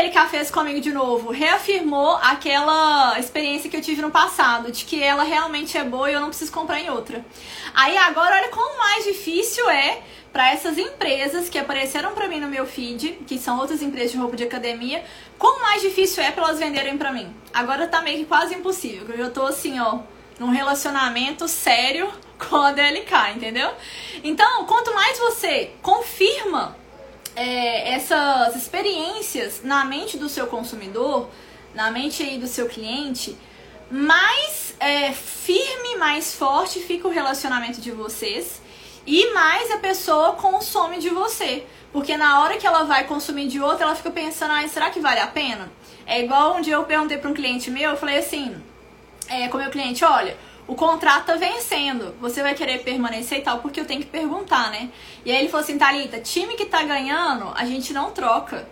a LK fez comigo de novo? Reafirmou aquela experiência que eu tive no passado, de que ela realmente é boa e eu não preciso comprar em outra. Aí agora, olha como mais difícil é para essas empresas que apareceram para mim no meu feed, que são outras empresas de roupa de academia, como mais difícil é para elas venderem para mim. Agora tá meio que quase impossível, eu já tô assim, ó, num relacionamento sério com a DLK, entendeu? Então, quanto mais você confirma é, essas experiências na mente do seu consumidor, na mente aí do seu cliente, mais é, firme, mais forte fica o relacionamento de vocês e mais a pessoa consome de você. Porque na hora que ela vai consumir de outra, ela fica pensando, ah, será que vale a pena? É igual um dia eu perguntei para um cliente meu, eu falei assim, é, com meu cliente, olha, o contrato tá vencendo, você vai querer permanecer e tal, porque eu tenho que perguntar, né? E aí ele falou assim, Thalita, time que tá ganhando, a gente não troca.